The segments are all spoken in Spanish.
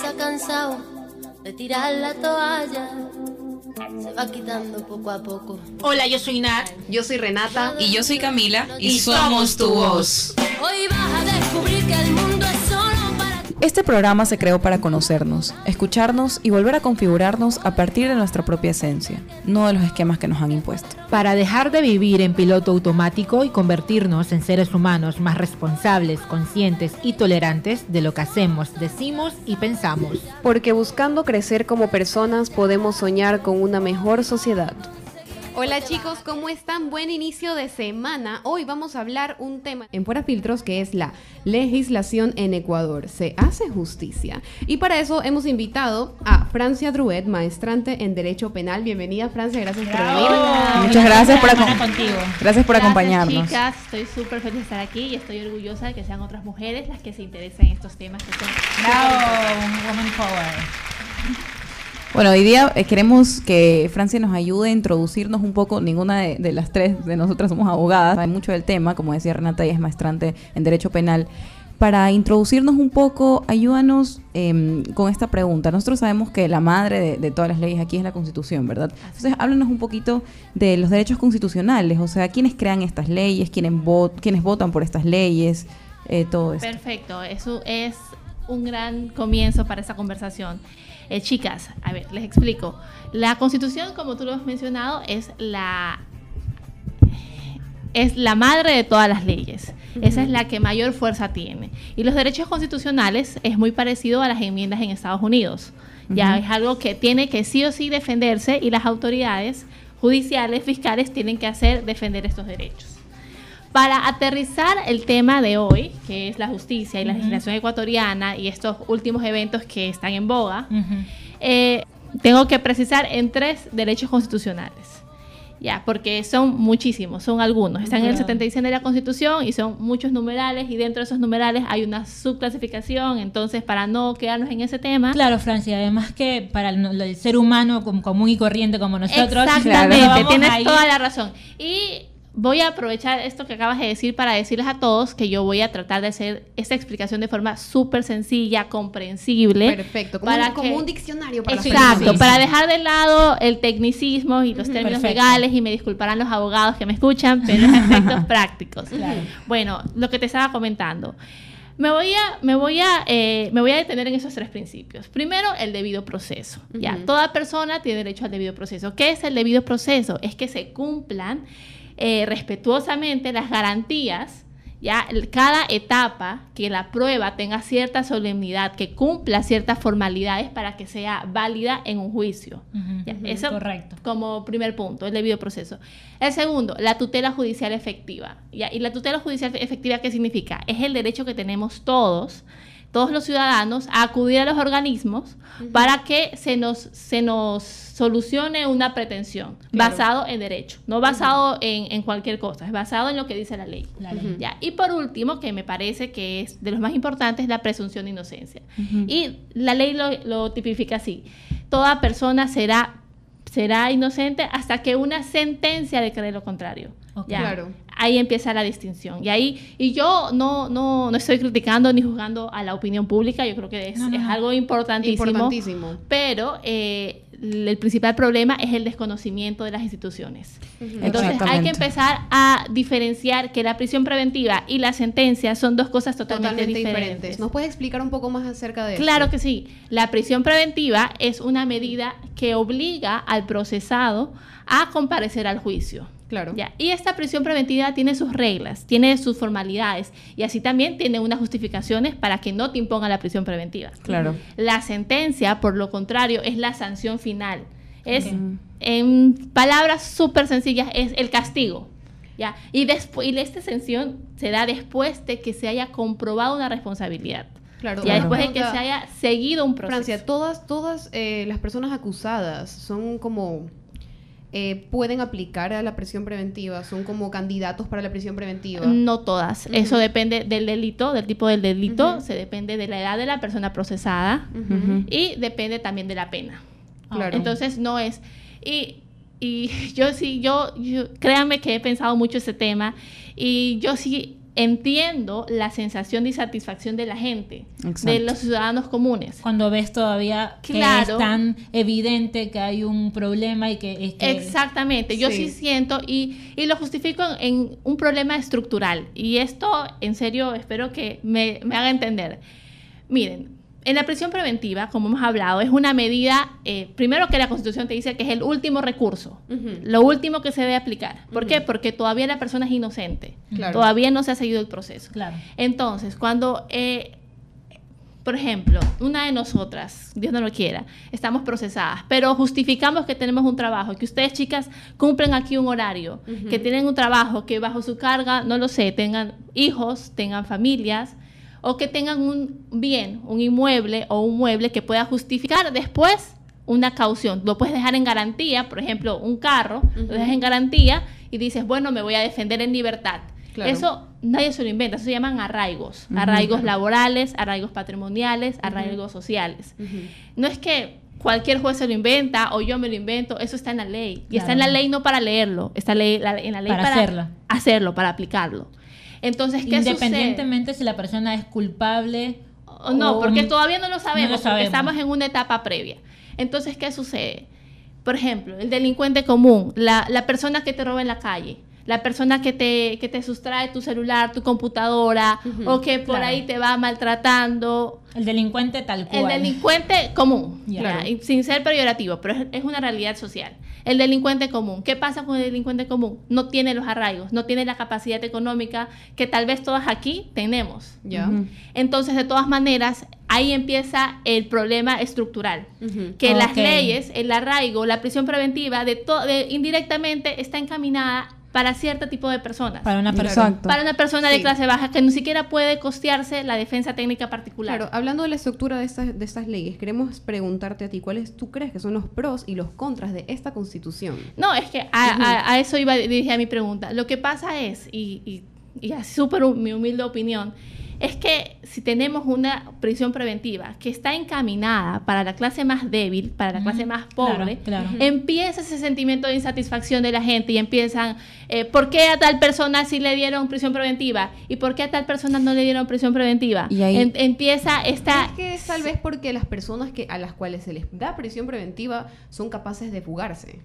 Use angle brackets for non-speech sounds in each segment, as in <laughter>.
se ha cansado de tirar la toalla. Se va quitando poco a poco. Hola, yo soy Nat. Yo soy Renata. Y yo soy Camila. Y, somos tu voz. Hoy vas a descubrir que el mundo Este programa se creó para conocernos, escucharnos y volver a configurarnos a partir de nuestra propia esencia, no de los esquemas que nos han impuesto. Para dejar de vivir en piloto automático y convertirnos en seres humanos más responsables, conscientes y tolerantes de lo que hacemos, decimos y pensamos. Porque buscando crecer como personas podemos soñar con una mejor sociedad. Hola chicos, ¿cómo están? Buen inicio de semana. Hoy vamos a hablar un tema en Fuera Filtros que es la legislación en Ecuador. ¿Se hace justicia? Y para eso hemos invitado a Francia Druet, maestrante en Derecho Penal. Bienvenida Francia, gracias por venir. Muchas gracias por, contigo. gracias por acompañarnos. chicas, estoy súper feliz de estar aquí y estoy orgullosa de que sean otras mujeres las que se interesen en estos temas que son Woman Power. Bueno, hoy día eh, queremos que Francia nos ayude a introducirnos un poco. Ninguna de, las tres de nosotras somos abogadas, hay mucho del tema, como decía Renata, ella es maestrante en Derecho Penal. Para introducirnos un poco, ayúdanos em, con esta pregunta. Nosotros sabemos que la madre de, todas las leyes aquí es la Constitución, ¿verdad? Entonces, háblanos un poquito de los derechos constitucionales, o sea, quiénes crean estas leyes, quiénes, quiénes votan por estas leyes, eh, todo esto. Perfecto, eso es un gran comienzo para esta conversación. Eh, chicas, a ver, les explico. La constitución, como tú lo has mencionado, es la es la madre de todas las leyes. Esa es la que mayor fuerza tiene. Y los derechos constitucionales es muy parecido a las enmiendas en Estados Unidos. Ya es algo que tiene que sí o sí defenderse y las autoridades judiciales, fiscales, tienen que hacer defender estos derechos. Para aterrizar el tema de hoy, que es la justicia y la legislación ecuatoriana y estos últimos eventos que están en boga, eh, tengo que precisar en tres derechos constitucionales. Ya, porque son muchísimos, son algunos. Están en el 76 de la Constitución y son muchos numerales y dentro de esos numerales hay una subclasificación. Entonces, para no quedarnos en ese tema, Claro, Francia, además que para el, el ser humano com- común y corriente como nosotros, Exactamente, tienes toda la razón. Y voy a aprovechar esto que acabas de decir para decirles a todos que yo voy a tratar de hacer esta explicación de forma súper sencilla, comprensible. Perfecto, como, para un, como que- un diccionario para Exacto, para dejar de lado el tecnicismo y los términos Perfecto. legales y me disculparán los abogados que me escuchan, pero los aspectos <laughs> prácticos. Bueno, lo que te estaba comentando. Me voy a, me voy a, eh, me voy a detener en esos tres principios. Primero, el debido proceso. Ya, toda persona tiene derecho al debido proceso. ¿Qué es el debido proceso? Es que se cumplan eh, respetuosamente las garantías ya cada etapa que la prueba tenga cierta solemnidad, que cumpla ciertas formalidades para que sea válida en un juicio. Ya, eso correcto. como primer punto, el debido proceso. El segundo, la tutela judicial efectiva. ¿ya? ¿Y la tutela judicial efectiva qué significa? Es el derecho que tenemos todos, todos los ciudadanos, a acudir a los organismos para que se nos, se nos solucione una pretensión Claro. basado en derecho, no basado en, en cualquier cosa, es basado en lo que dice la ley. La ley. Ya, Y por último, que me parece que es de los más importantes, la presunción de inocencia. Y la ley lo, lo tipifica así. Toda persona será, será inocente hasta que una sentencia declare lo contrario. Ya. Claro. Ahí empieza la distinción. Y ahí, y yo no, no, no estoy criticando ni juzgando a la opinión pública, yo creo que es, No, no, es algo importantísimo. Importantísimo. Pero eh, el principal problema es el desconocimiento de las instituciones. Entonces hay que empezar a diferenciar que la prisión preventiva y la sentencia son dos cosas totalmente, Totalmente diferentes. diferentes. ¿Nos puedes explicar un poco más acerca de Claro esto? que sí. La prisión preventiva es una medida que obliga al procesado a comparecer al juicio. Claro. Ya, Y esta prisión preventiva tiene sus reglas, tiene sus formalidades y así también tiene unas justificaciones para que no te imponga la prisión preventiva. Claro. La sentencia, por lo contrario, es la sanción final. Es, en palabras súper sencillas, es el castigo. ¿ya? Y, y esta sanción se da después de que se haya comprobado una responsabilidad. Claro. Ya después de que se haya seguido un proceso. Francia, todas, todas eh, las personas acusadas son como eh, pueden aplicar a la prisión preventiva, son como candidatos para la prisión preventiva. No todas. Eso depende del delito, del tipo del delito, se depende de la edad de la persona procesada y depende también de la pena. Claro. Entonces no es. Y, y <laughs> yo sí, yo, yo, créanme que he pensado mucho ese tema y yo sí entiendo la sensación de insatisfacción de la gente, de los ciudadanos comunes. Cuando ves todavía que es tan evidente que hay un problema y que... es que- Exactamente, yo sí, Sí. siento y, y lo justifico en, en un problema estructural. Y esto, en serio, espero que me, me haga entender. Miren, en la prisión preventiva, como hemos hablado, es una medida, eh, primero que la Constitución te dice que es el último recurso, lo último que se debe aplicar. ¿Por qué? Porque todavía la persona es inocente, Claro. todavía no se ha seguido el proceso. Claro. Entonces, cuando, eh, por ejemplo, una de nosotras, Dios no lo quiera, estamos procesadas, pero justificamos que tenemos un trabajo, que ustedes chicas cumplen aquí un horario, que tienen un trabajo, que bajo su carga, no lo sé, tengan hijos, tengan familias, o que tengan un bien, un inmueble o un mueble que pueda justificar después una caución. Lo puedes dejar en garantía, por ejemplo, un carro, lo dejas en garantía y dices, bueno, me voy a defender en libertad. Claro. Eso nadie se lo inventa, eso se llaman arraigos, arraigos laborales, arraigos patrimoniales, arraigos sociales. No es que cualquier juez se lo inventa o yo me lo invento, eso está en la ley. Y está en la ley no para leerlo, está ley- la- en la ley Para para, hacerla. hacerlo, para aplicarlo. Entonces, ¿qué Independientemente si la persona es culpable? O No, o- porque todavía no lo sabemos, No lo porque sabemos. estamos en una etapa previa. Entonces, ¿qué sucede? Por ejemplo, el delincuente común, la, la persona que te roba en la calle, la persona que te, que te sustrae tu celular, tu computadora, o que por claro. ahí te va maltratando, el delincuente tal el cual. delincuente común, Claro. y sin ser peyorativo, pero es, es una realidad social. El delincuente común, ¿qué pasa con el delincuente común? No tiene los arraigos, no tiene la capacidad económica que tal vez todas aquí tenemos. Entonces, de todas maneras, ahí empieza el problema estructural. Que las leyes, el arraigo, la prisión preventiva, de de- indirectamente está encaminada para cierto tipo de personas. Para una persona. Para una persona de Sí. clase baja que ni siquiera puede costearse la defensa técnica particular. Claro, hablando de la estructura de estas, de estas leyes, queremos preguntarte a ti, ¿cuáles tú crees que son los pros y los contras de esta constitución? No, es que a, a- a eso iba dirigida mi pregunta. Lo que pasa es, y, y, y así súper mi humilde opinión, es que si tenemos una prisión preventiva que está encaminada para la clase más débil, para la clase más pobre, Claro, claro. empieza ese sentimiento de insatisfacción de la gente y empiezan, eh, ¿por qué a tal persona sí le dieron prisión preventiva? ¿Y por qué a tal persona no le dieron prisión preventiva? Y ahí- En- empieza esta... Es que es tal vez porque las personas que, a las cuales se les da prisión preventiva son capaces de fugarse.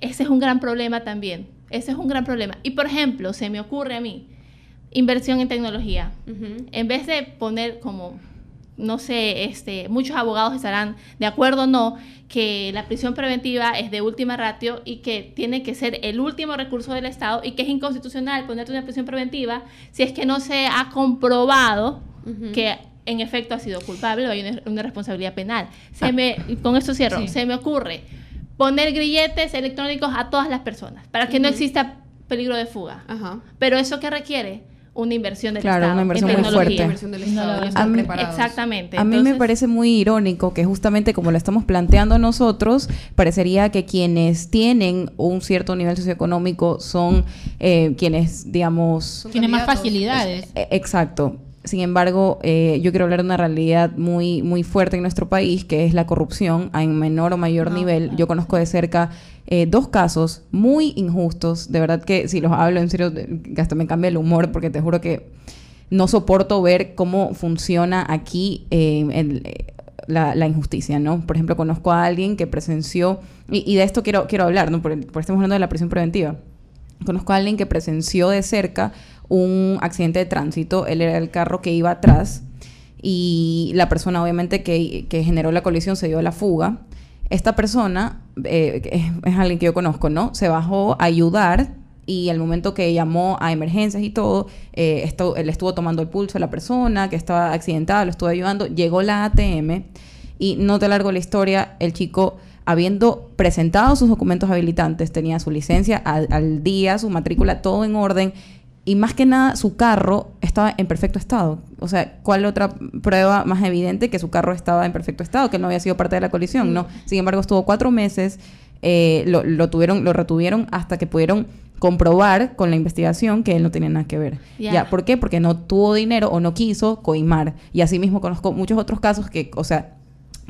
Ese es un gran problema también. Ese es un gran problema. Y por ejemplo, se me ocurre a mí, inversión en tecnología. En vez de poner como, no sé, este, muchos abogados estarán de acuerdo o no, que la prisión preventiva es de última ratio y que tiene que ser el último recurso del Estado y que es inconstitucional ponerte una prisión preventiva si es que no se ha comprobado que en efecto ha sido culpable o hay una, una responsabilidad penal. Se me, y con esto cierro, Sí. se me ocurre poner grilletes electrónicos a todas las personas para que no exista peligro de fuga. Ajá. Pero eso que requiere una inversión del Claro, Estado una en inversión muy fuerte. Inversión del No Estado, lo no ves. están A mí- preparados. Exactamente. A mí me parece muy irónico que justamente como lo estamos planteando nosotros, parecería que quienes tienen un cierto nivel socioeconómico son eh, quienes, digamos, Son Tiene más facilidades. eh, exacto. Sin embargo, eh, yo quiero hablar de una realidad muy, muy fuerte en nuestro país, que es la corrupción a en menor o mayor No, nivel. Yo conozco de cerca eh, dos casos muy injustos. De verdad que si los hablo en serio, hasta me cambia el humor, porque te juro que no soporto ver cómo funciona aquí eh, el, eh, la, la injusticia, ¿no? Por ejemplo, conozco a alguien que presenció, y, y de esto quiero, quiero hablar, ¿no? Por, por estamos hablando de la prisión preventiva. Conozco a alguien que presenció de cerca un accidente de tránsito. Él era el carro que iba atrás y la persona obviamente que, que generó la colisión se dio a la fuga. Esta persona, eh, es, alguien que yo conozco, ¿no? Se bajó a ayudar y al momento que llamó a emergencias y todo, eh, esto, él estuvo tomando el pulso a la persona que estaba accidentada, lo estuvo ayudando, llegó la ATM y no te largo la historia, el chico habiendo presentado sus documentos habilitantes, tenía su licencia al día, su matrícula, todo en orden y más que nada su carro estaba en perfecto estado. O sea, ¿cuál otra prueba más evidente que su carro estaba en perfecto estado, que no había sido parte de la colisión? No. Sin embargo, estuvo cuatro meses, eh, lo, lo tuvieron, lo retuvieron hasta que pudieron comprobar con la investigación que él no tenía nada que ver. Ya. Ya, ¿Por qué? Porque no tuvo dinero o no quiso coimar. Y así mismo conozco muchos otros casos que, o sea,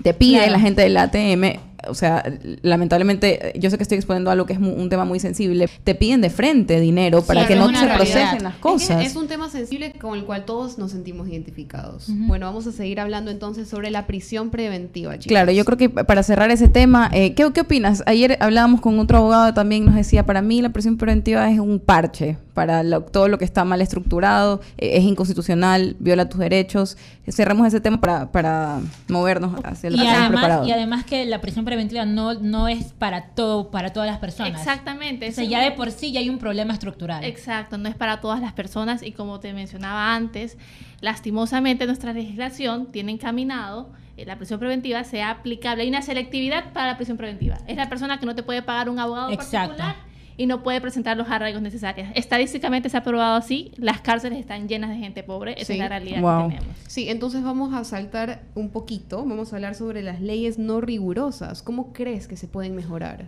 te pide Claro. la gente del ATM o sea, lamentablemente, yo sé que estoy exponiendo algo que es un tema muy sensible, te piden de frente dinero para que no se procesen las cosas. Es, un tema sensible con el cual todos nos sentimos identificados. Bueno, vamos a seguir hablando entonces sobre la prisión preventiva. Chicos. Claro, yo creo que para cerrar ese tema, eh, ¿qué, ¿qué opinas? Ayer hablábamos con otro abogado también, nos decía, para mí la prisión preventiva es un parche para todo lo que está mal estructurado, eh, es inconstitucional, viola tus derechos. Cerramos ese tema para, para movernos hacia lo que estamos preparados. Y además que la prisión preventiva no, no es para todo, para todas las personas. Exactamente. O sea, ya de por sí ya hay un problema estructural. Exacto, no es para todas las personas y como te mencionaba antes, lastimosamente nuestra legislación tiene encaminado eh, la prisión preventiva sea aplicable. Hay una selectividad para la prisión preventiva. Es la persona que no te puede pagar un abogado Exacto. particular y no puede presentar los arraigos necesarios. Estadísticamente se ha probado así, las cárceles están llenas de gente pobre, esa es la realidad que tenemos. Sí, entonces vamos a saltar un poquito, vamos a hablar sobre las leyes no rigurosas. ¿Cómo crees que se pueden mejorar?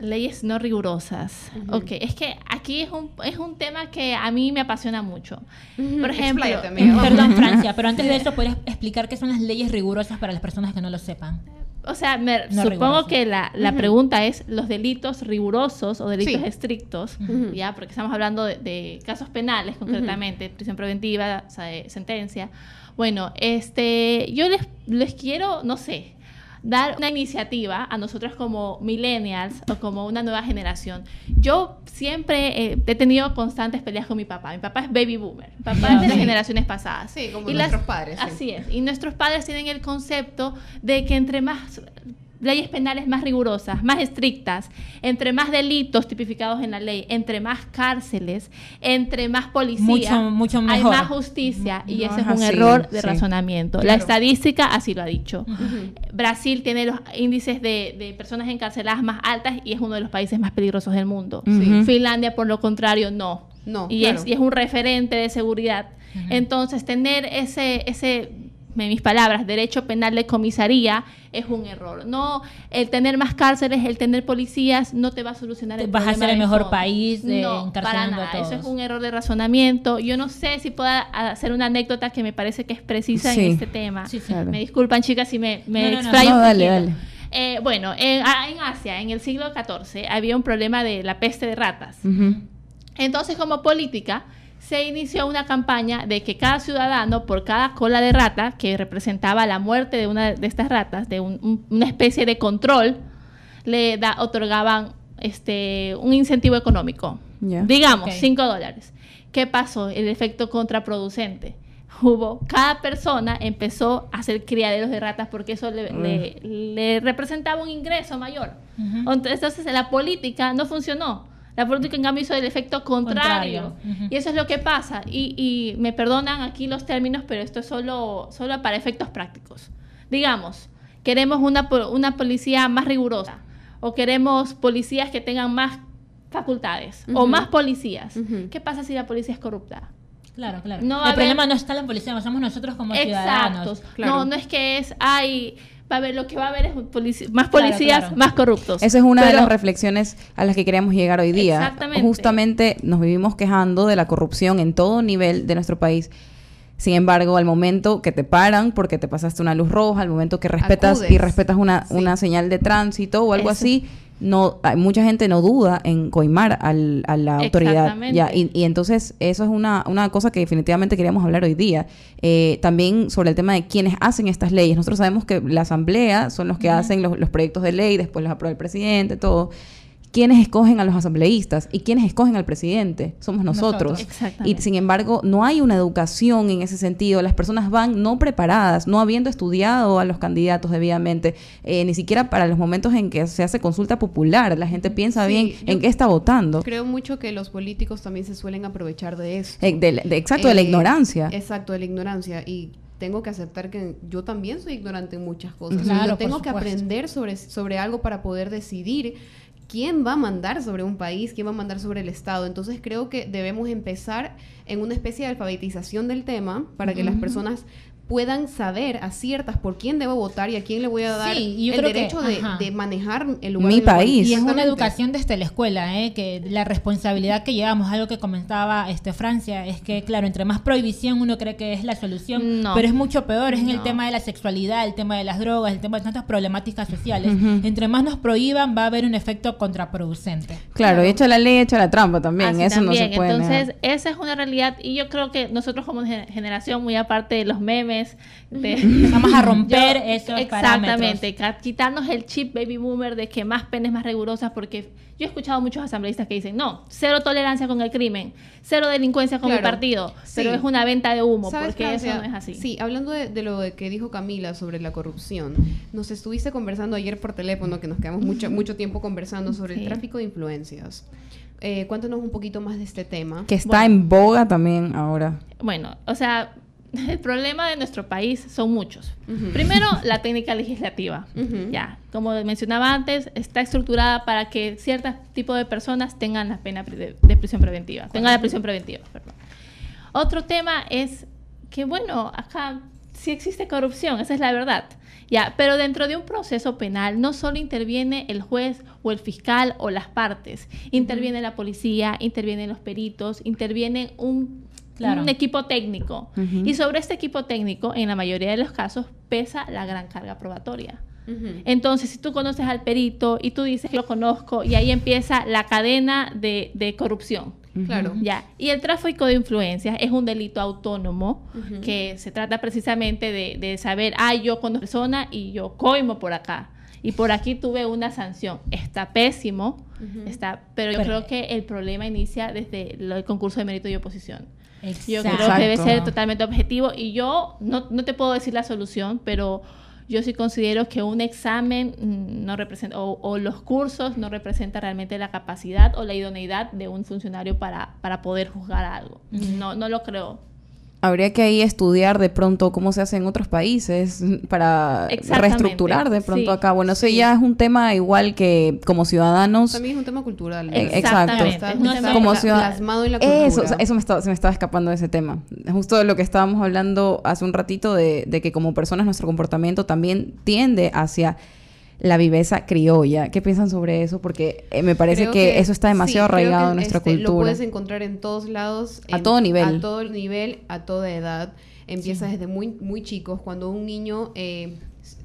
Leyes no rigurosas. Ok, es que aquí es un, es un tema que a mí me apasiona mucho. Por ejemplo, <laughs> perdón Francia, pero <laughs> antes de eso, ¿puedes explicar qué son las leyes rigurosas para las personas que no lo sepan? O sea, me, supongo que la, la pregunta es los delitos rigurosos o delitos estrictos, ya, porque estamos hablando de, casos penales concretamente, prisión preventiva, sentencia. Bueno, este, yo les, les quiero, no sé, dar una iniciativa a nosotros como millennials o como una nueva generación. Yo siempre eh, he tenido constantes peleas con mi papá. Mi papá es baby boomer. Mi papá es de las generaciones pasadas. Sí, como nuestros padres. Así es. Y nuestros padres tienen el concepto de que entre más leyes penales más rigurosas, más estrictas, entre más delitos tipificados en la ley, entre más cárceles, entre más policía, mucho, hay más justicia y ese es un error de razonamiento. La estadística así lo ha dicho. Brasil tiene los índices de, personas encarceladas más altas y es uno de los países más peligrosos del mundo. Finlandia, por lo contrario, no. No, y, es, y es un referente de seguridad. Entonces, tener ese, ese mis palabras, derecho penal de comisaría es un error. No, el tener más cárceles, el tener policías, no te va a solucionar el Vas a ser el mejor país de no, para nada. Eso es un error de razonamiento. Yo no sé si pueda hacer una anécdota que me parece que es precisa en este tema. Me disculpan, chicas, si me, me no, explayo dale, dale. Eh, bueno, en, Asia, en el siglo XIV, había un problema de la peste de ratas. Entonces, como política, se inició una campaña de que cada ciudadano, por cada cola de rata, que representaba la muerte de una de estas ratas, de una especie de control, le da, otorgaban este, un incentivo económico. Digamos, 5 dólares. ¿Qué pasó? El efecto contraproducente. Hubo, cada persona empezó a hacer criaderos de ratas porque eso le, representaba un ingreso mayor. Entonces la política no funcionó la política, en cambio, hizo el efecto contrario. Y eso es lo que pasa. Y, me perdonan aquí los términos, pero esto es solo, solo para efectos prácticos. Digamos, queremos una, una policía más rigurosa o queremos policías que tengan más facultades o más policías. ¿Qué pasa si la policía es corrupta? Claro, claro. el problema no está en la policía, somos nosotros como ciudadanos. No, no es que es, hay va a haber lo que va a haber es más policías, más corruptos. Esa es una de las reflexiones a las que queremos llegar hoy día. Exactamente. Justamente nos vivimos quejando de la corrupción en todo nivel de nuestro país. Sin embargo, al momento que te paran porque te pasaste una luz roja, al momento que respetas y respetas una, una señal de tránsito o algo así, no hay mucha gente no duda en coimar al, a la autoridad. Ya y, y, entonces eso es una, una cosa que definitivamente queríamos hablar hoy día. Eh, también sobre el tema de quienes hacen estas leyes. Nosotros sabemos que la asamblea son los que hacen los, los, proyectos de ley después los aprueba el presidente todo ¿Quiénes escogen a los asambleístas y quiénes escogen al presidente? Somos nosotros. y sin embargo, no hay una educación en ese sentido. Las personas van no preparadas, no habiendo estudiado a los candidatos debidamente, eh, ni siquiera para los momentos en que se hace consulta popular. La gente piensa bien en qué está votando. Creo mucho que los políticos también se suelen aprovechar de eso. Eh, exacto, de la eh, ignorancia. Exacto, de la ignorancia. Y tengo que aceptar que yo también soy ignorante en muchas cosas. yo tengo que aprender sobre, sobre algo para poder decidir quién va a mandar sobre un país, quién va a mandar sobre el Estado. Entonces creo que debemos empezar en una especie de alfabetización del tema para que las personas puedan saber a ciertas por quién debo votar y a quién le voy a dar Sí, yo el creo que- derecho de, ajá. de manejar el lugar Mi país. Y es una educación desde la escuela, ¿eh? que la responsabilidad que llevamos, algo que comentaba este Francia, es que, claro, entre más prohibición uno cree que es la solución, No. pero es mucho peor, es en el No. tema de la sexualidad, el tema de las drogas, el tema de tantas problemáticas sociales. Entre más nos prohíban, va a haber un efecto contraproducente. Claro, y echa la ley, echa la trampa también. Así Eso no también. se puede Entonces, negar. esa es una realidad y yo creo que nosotros como gen- generación, muy aparte de los memes, de, <laughs> Vamos a romper Yo- <laughs> esos Exactamente, ca- quitarnos el chip baby boomer de que más penas más rigurosas, porque yo he escuchado muchos asambleístas que dicen, no, cero tolerancia con el crimen, cero delincuencia con Claro, partido, sí. pero es una venta de humo, ¿Sabes, porque Francia? eso no es así. Sí, hablando de, de lo que dijo Camila sobre la corrupción, nos estuviste conversando ayer por teléfono, que nos quedamos mucho, mucho tiempo conversando sobre Sí. el tráfico de influencias. Eh, cuéntanos un poquito más de este tema. Que está en boga también ahora. Bueno, o sea, <laughs> el problema de nuestro país son muchos. Primero, la técnica legislativa. Ya, como mencionaba antes, está estructurada para que cierto tipo de personas tengan la pena de, de prisión preventiva, tengan la prisión preventiva, perdón. Otro tema es que, bueno, acá sí existe corrupción, esa es la verdad. Ya, pero dentro de un proceso penal no solo interviene el juez o el fiscal o las partes, interviene la policía, intervienen los peritos, interviene un, Claro. un equipo técnico. Y sobre este equipo técnico, en la mayoría de los casos, pesa la gran carga probatoria. Entonces, si tú conoces al perito y tú dices que lo conozco, y ahí empieza la cadena de, de corrupción. Claro. Ya. Y el tráfico de influencias es un delito autónomo que se trata precisamente de, de saber, ah, yo conozco a persona y yo coimo por acá. Y por aquí tuve una sanción. Está pésimo, está, pero yo Pero- creo que el problema inicia desde lo- el concurso de mérito y oposición. Yo creo que debe ser totalmente objetivo y yo no, no te puedo decir la solución, pero yo sí considero que un examen mm, no representa, o, o los cursos no representan realmente la capacidad o la idoneidad de un funcionario para, para poder juzgar algo. No, no lo creo. Habría que ahí estudiar de pronto cómo se hace en otros países para reestructurar de pronto sí, acá. Bueno, eso sí. ya es un tema igual que como ciudadanos. También es un tema cultural. ¿no? exacto. Está, Es un está tema- como plasmado en la cultura. Eso, eso me, estaba- se me estaba escapando de ese tema. Justo de lo que estábamos hablando hace un ratito de, de que como personas nuestro comportamiento también tiende hacia la viveza criolla. ¿Qué piensan sobre eso? Porque eh, me parece que, eso está demasiado sí, arraigado en nuestra este, Lo cultura. puedes encontrar en todos lados. A todo nivel. A todo nivel, a toda edad. Empieza desde muy, muy chicos. Cuando un niño eh,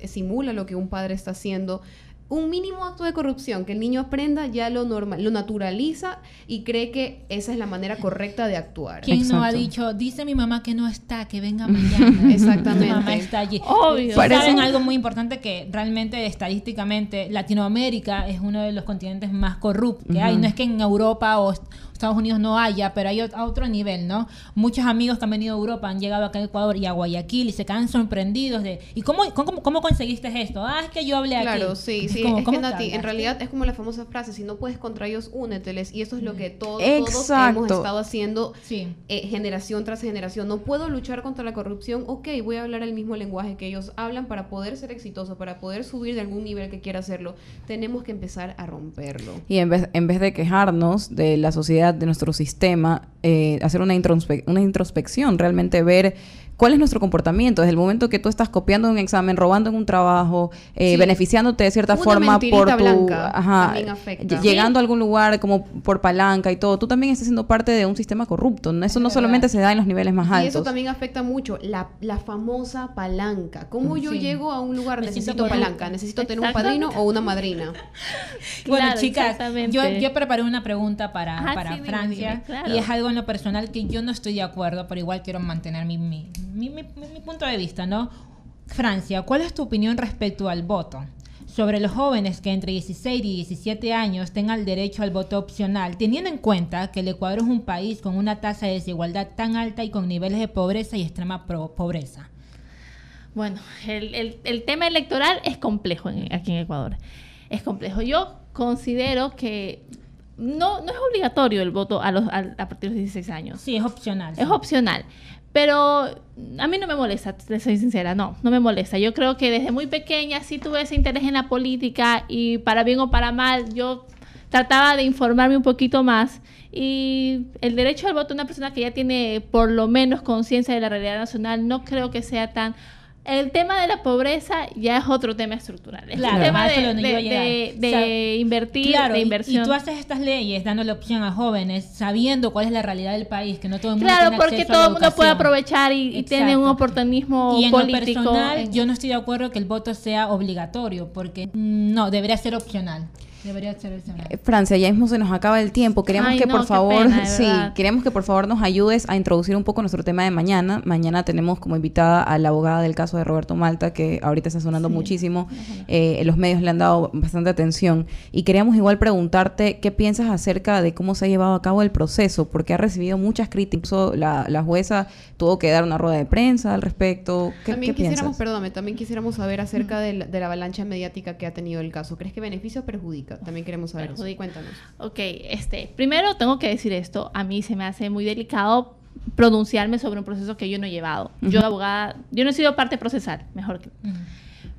simula lo que un padre está haciendo. Un mínimo acto de corrupción, que el niño aprenda, ya lo normal, lo naturaliza y cree que esa es la manera correcta de actuar. ¿Quién no ha dicho, dice mi mamá que no está, que venga <laughs> mañana? Exactamente. Mi mamá está allí. Obvio. Parece- Saben algo muy importante que realmente estadísticamente Latinoamérica es uno de los continentes más corruptos que hay. No es que en Europa o Estados Unidos no haya, pero hay a otro nivel, ¿no? Muchos amigos que han venido a Europa han llegado acá a Ecuador y a Guayaquil y se quedan sorprendidos de ¿y cómo, cómo, cómo conseguiste esto? Ah, es que yo hablé aquí. Claro, sí, Es sí. como, es que ¿cómo te Nati, en realidad es como la famosa frase, si no puedes contra ellos, úneteles. Y eso es lo que to- todos Exacto. hemos estado haciendo Sí. eh, generación tras generación. No puedo luchar contra la corrupción, ok, voy a hablar el mismo lenguaje que ellos hablan para poder ser exitoso, para poder subir de algún nivel que quiera hacerlo. Tenemos que empezar a romperlo. Y en vez, en vez de quejarnos de la sociedad, de nuestro sistema, eh, hacer una, introspe- una introspección, realmente ver cuál es nuestro comportamiento. Desde el momento que tú estás copiando un examen, robando en un trabajo, eh, Sí. beneficiándote de cierta Una forma por tu... blanca ajá, también afecta. ll- Llegando a algún lugar como por palanca y todo, tú también estás siendo parte de un sistema corrupto. ¿no? Eso no solamente se da en los niveles más Y altos. eso también afecta mucho la, la famosa palanca. ¿Cómo yo Sí. llego a un lugar? Necesito corrupta. palanca, necesito tener un padrino o una madrina. <laughs> Bueno, Claro, chicas, yo, yo preparé una pregunta para, Ajá, para sí, dime, Francia dime, claro. y es algo en lo personal que yo no estoy de acuerdo, pero igual quiero mantener mi, mi, mi- mi- mi punto de vista, ¿no? Francia, ¿cuál es tu opinión respecto al voto? Sobre los jóvenes que entre 16 y 17 años tengan el derecho al voto opcional, teniendo en cuenta que el Ecuador es un país con una tasa de desigualdad tan alta y con niveles de pobreza y extrema pobreza. Bueno, el, el- el tema electoral es complejo en- aquí en Ecuador. Es complejo. Yo considero que no, no es obligatorio el voto a, los, a, a partir de los 16 años. Sí, es opcional. Es sí. opcional. Pero a mí no me molesta, te soy sincera, no, no me molesta. Yo creo que desde muy pequeña sí tuve ese interés en la política y para bien o para mal, yo trataba de informarme un poquito más y el derecho al voto de una persona que ya tiene por lo menos conciencia de la realidad nacional no creo que sea tan el tema de la pobreza ya es otro tema estructural. Es Claro, un tema de, de- llegar. de- O sea, de invertir, Claro, de y- inversión. Y, tú haces estas leyes dando la opción a jóvenes, sabiendo cuál es la realidad del país, que no todo el mundo Claro, tiene porque todo el mundo puede aprovechar y, y tiene un oportunismo Y en lo personal, en- yo no estoy de acuerdo que el voto sea obligatorio, porque mm, no, debería ser opcional. Debería ser. Eh, Francia, ya mismo se nos acaba el tiempo. Queremos Ay, que no, por favor, pena, <laughs> sí, queremos que por favor nos ayudes a introducir un poco nuestro tema de mañana. Mañana tenemos como invitada a la abogada del caso de Roberto Malta, que ahorita está sonando muchísimo. Eh, los medios le han dado bastante atención. Y queríamos igual preguntarte qué piensas acerca de cómo se ha llevado a cabo el proceso, porque ha recibido muchas críticas. Incluso La, la jueza tuvo que dar una rueda de prensa al respecto. ¿Qué, También qué quisiéramos, piensas? perdóname, también quisiéramos saber acerca de la, de la avalancha mediática que ha tenido el caso. ¿Crees que beneficia o perjudica? También queremos saber eso. Cuéntanos. Ok, este, primero tengo que decir esto, a mí se me hace muy delicado pronunciarme sobre un proceso que yo no he llevado. Yo, abogada, yo no he sido parte procesal, mejor que... Ujú.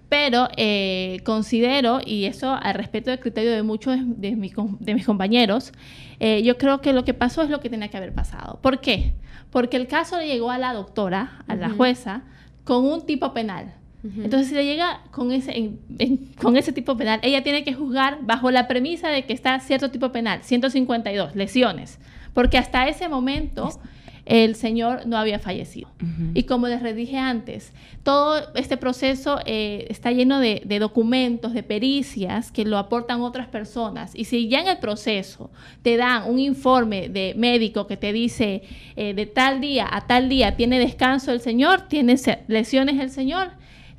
Pero eh, considero, y eso al respeto del criterio de muchos de, de mi de mis compañeros, eh, yo creo que lo que pasó es lo que tenía que haber pasado. ¿Por qué? Porque el caso le llegó a la doctora, a la Ujú. jueza, con un tipo penal. Entonces, si le llega con ese, en- en- con ese tipo penal, ella tiene que juzgar bajo la premisa de que está cierto tipo penal, 152, lesiones. Porque hasta ese momento el señor no había fallecido. Y como les dije antes, todo este proceso eh, está lleno de, de documentos, de pericias que lo aportan otras personas. Y si ya en el proceso te dan un informe de médico que te dice eh, de tal día a tal día tiene descanso el señor, tiene lesiones el señor,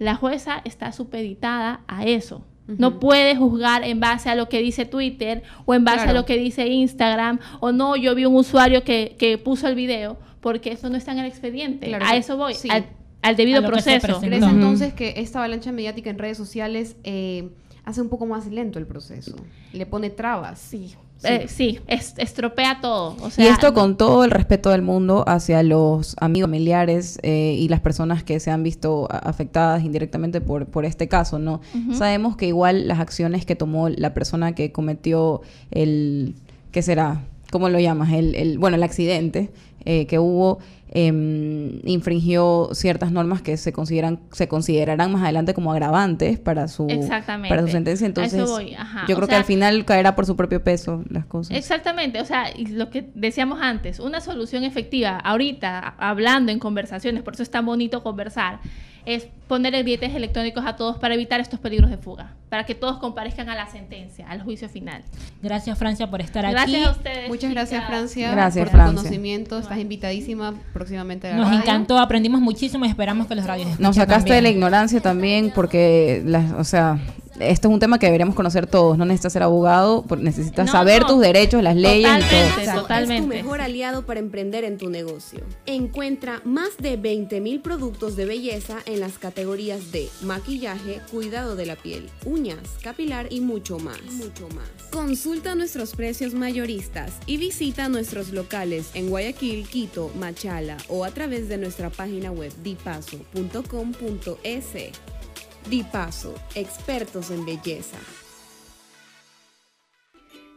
la jueza está supeditada a eso. No puede juzgar en base a lo que dice Twitter o en base Claro. a lo que dice Instagram o no, yo vi un usuario que, que puso el video porque eso no está en el expediente. Claro, a eso voy, sí. al, al debido proceso. ¿Crees entonces que esta avalancha mediática en redes sociales eh, hace un poco más lento el proceso? Le pone trabas. Sí, Sí. eh, sí, es- estropea todo. O sea, y esto con todo el respeto del mundo hacia los amigos familiares eh, y las personas que se han visto afectadas indirectamente por, por este caso, ¿no? Sabemos que igual las acciones que tomó la persona que cometió el, ¿qué será? ¿Cómo lo llamas? El, el- bueno, el accidente eh, que hubo em, infringió ciertas normas que se consideran se considerarán más adelante como agravantes para su para su sentencia entonces eso voy, ajá. yo O creo que al final caerá por su propio peso las cosas Exactamente, o sea, lo que decíamos antes, una solución efectiva, ahorita, hablando en conversaciones, por eso es tan bonito conversar, es poner grilletes electrónicos a todos para evitar estos peligros de fuga, para que todos comparezcan a la sentencia, al juicio final. Gracias, Francia, por estar Gracias aquí. a ustedes. Muchas gracias. Francia, Gracias, por tu Francia. conocimiento. Estás invitadísima próximamente a la Nos radio. encantó, aprendimos muchísimo y esperamos que los radios Nos sacaste de la también. ignorancia también porque, las, o sea, esto es un tema que deberíamos conocer todos. No necesitas ser abogado, necesitas No, saber no. tus derechos, las leyes y todo. Totalmente. Es tu mejor aliado para emprender en tu negocio. Encuentra más de 20.000 productos de belleza en las categorías de maquillaje, cuidado de la piel, uñas, capilar y mucho más. Mucho más. Consulta nuestros precios mayoristas y visita nuestros locales en Guayaquil, Quito, Machala o a través de nuestra página web dipaso.com.es. Dipaso, expertos en belleza.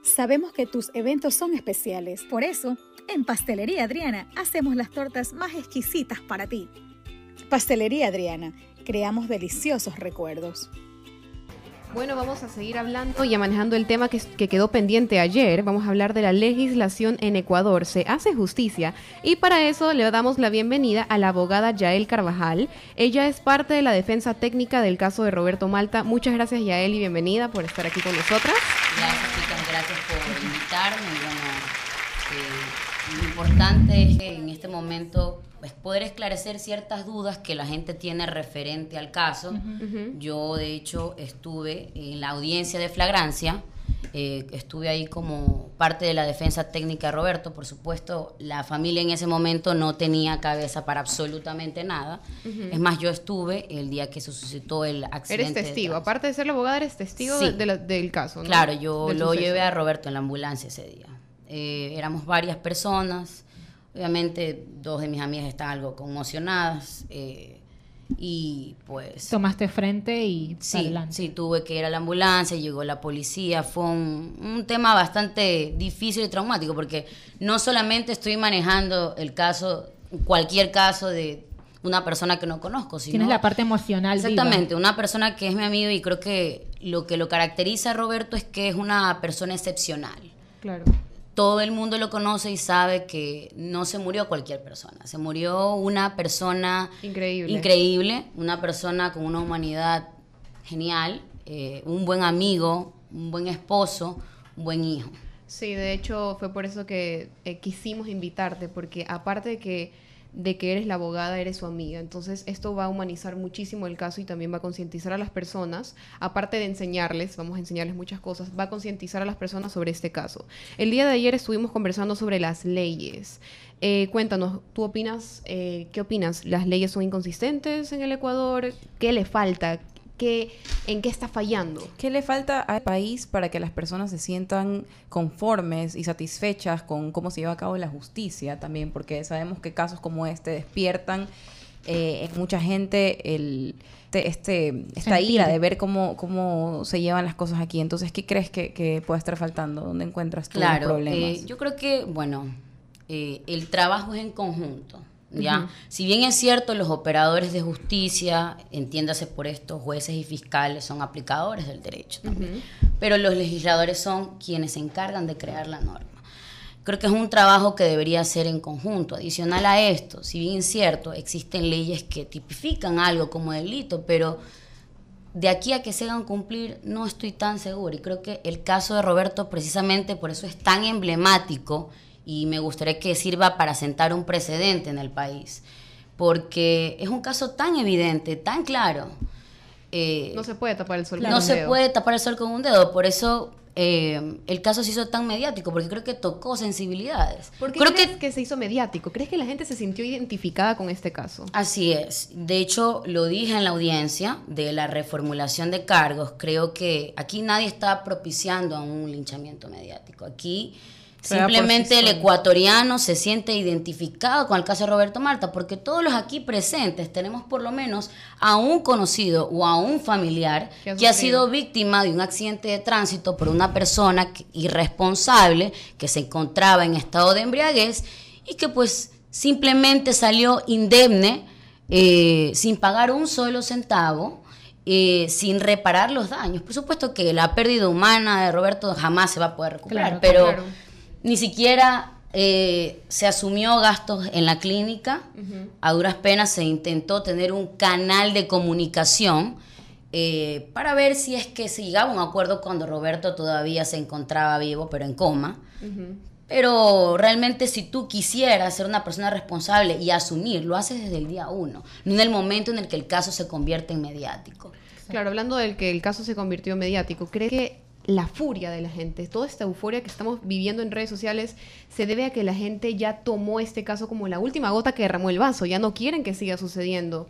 Sabemos que tus eventos son especiales, por eso, en Pastelería Adriana hacemos las tortas más exquisitas para ti. Pastelería Adriana, creamos deliciosos recuerdos. Bueno, vamos a seguir hablando y manejando el tema que, que quedó pendiente ayer. Vamos a hablar de la legislación en Ecuador. Se hace justicia y para eso le damos la bienvenida a la abogada Yael Carvajal. Ella es parte de la defensa técnica del caso de Roberto Malta. Muchas gracias Yael y bienvenida por estar aquí con nosotras. Gracias, chicas, gracias por invitarme. Bueno, eh, lo importante es que en este momento es poder esclarecer ciertas dudas que la gente tiene referente al caso. Yo, de hecho, estuve en la audiencia de flagrancia. eh, estuve ahí como parte de la defensa técnica de Roberto. Por supuesto, la familia en ese momento no tenía cabeza para absolutamente nada. Es más, yo estuve el día que se suscitó el accidente. Eres testigo. Aparte de ser la abogada, eres testigo Sí. de- de la- del caso. ¿no? Claro, yo Del lo suceso. llevé a Roberto en la ambulancia ese día. Eh, éramos varias personas. Obviamente, dos de mis amigas están algo conmocionadas. eh, y pues... Tomaste frente y sí, adelante. Sí, tuve que ir a la ambulancia, llegó la policía, fue un, un, tema bastante difícil y traumático porque no solamente estoy manejando el caso, cualquier caso de una persona que no conozco, sino... Tienes la parte emocional. Exactamente, viva. una persona que es mi amigo y creo que lo que lo caracteriza a Roberto es que es una persona excepcional. Claro todo el mundo lo conoce y sabe que no se murió cualquier persona, se murió una persona increíble, increíble una persona con una humanidad genial, eh, un buen amigo, un buen esposo, un buen hijo. Sí, de hecho fue por eso que eh, quisimos invitarte, porque aparte de que de que eres la abogada, eres su amiga. Entonces esto va a humanizar muchísimo el caso y también va a concientizar a las personas, aparte de enseñarles, vamos a enseñarles muchas cosas, va a concientizar a las personas sobre este caso. El día de ayer estuvimos conversando sobre las leyes. Eh, cuéntanos, ¿tú opinas, eh, qué opinas? ¿Las leyes son inconsistentes en el Ecuador? ¿Qué le falta? ¿Qué, ¿En qué está fallando? ¿Qué le falta al país para que las personas se sientan conformes y satisfechas con cómo se lleva a cabo la justicia también? Porque sabemos que casos como este despiertan eh, en mucha gente el, este, esta ira de ver cómo, cómo se llevan las cosas aquí. Entonces, ¿qué crees que, que puede estar faltando? ¿Dónde encuentras tú claro, los problemas? Eh, yo creo que, bueno, eh, el trabajo es en conjunto. ¿Ya? Si bien es cierto, los operadores de justicia, entiéndase por esto, jueces y fiscales son aplicadores del derecho también, pero los legisladores son quienes se encargan de crear la norma. Creo que es un trabajo que debería ser en conjunto. Adicional a esto, si bien es cierto, existen leyes que tipifican algo como delito, pero de aquí a que se hagan cumplir no estoy tan segura. Y creo que el caso de Roberto precisamente por eso es tan emblemático y me gustaría que sirva para sentar un precedente en el país, porque es un caso tan evidente, tan claro. Eh, no se puede tapar el sol no con un se dedo. puede tapar el sol con un dedo, por eso eh, el caso se hizo tan mediático, porque creo que tocó sensibilidades. ¿Por qué creo crees que que se hizo mediático? ¿Crees que la gente se sintió identificada con este caso? Así es. De hecho, lo dije en la audiencia de la reformulación de cargos. Creo que aquí nadie está propiciando a un linchamiento mediático. Aquí Simplemente el ecuatoriano se siente identificado con el caso de Roberto Marta, porque todos los aquí presentes tenemos por lo menos a un conocido o a un familiar que ha sido víctima de un accidente de tránsito por una persona irresponsable que se encontraba en estado de embriaguez y que pues simplemente salió indemne eh, sin pagar un solo centavo. Eh, sin reparar los daños. Por supuesto que la pérdida humana de Roberto jamás se va a poder recuperar, claro, pero claro ni siquiera eh, se asumió gastos en la clínica, uh -huh. a duras penas se intentó tener un canal de comunicación eh, para ver si es que se llegaba a un acuerdo cuando Roberto todavía se encontraba vivo, pero en coma. Uh -huh. Pero realmente si tú quisieras ser una persona responsable y asumir, lo haces desde el día uno, no en el momento en el que el caso se convierte en mediático. Claro, hablando del que el caso se convirtió en mediático, ¿crees que la furia de la gente, toda esta euforia que estamos viviendo en redes sociales, se debe a que la gente ya tomó este caso como la última gota que derramó el vaso, ya no quieren que siga sucediendo.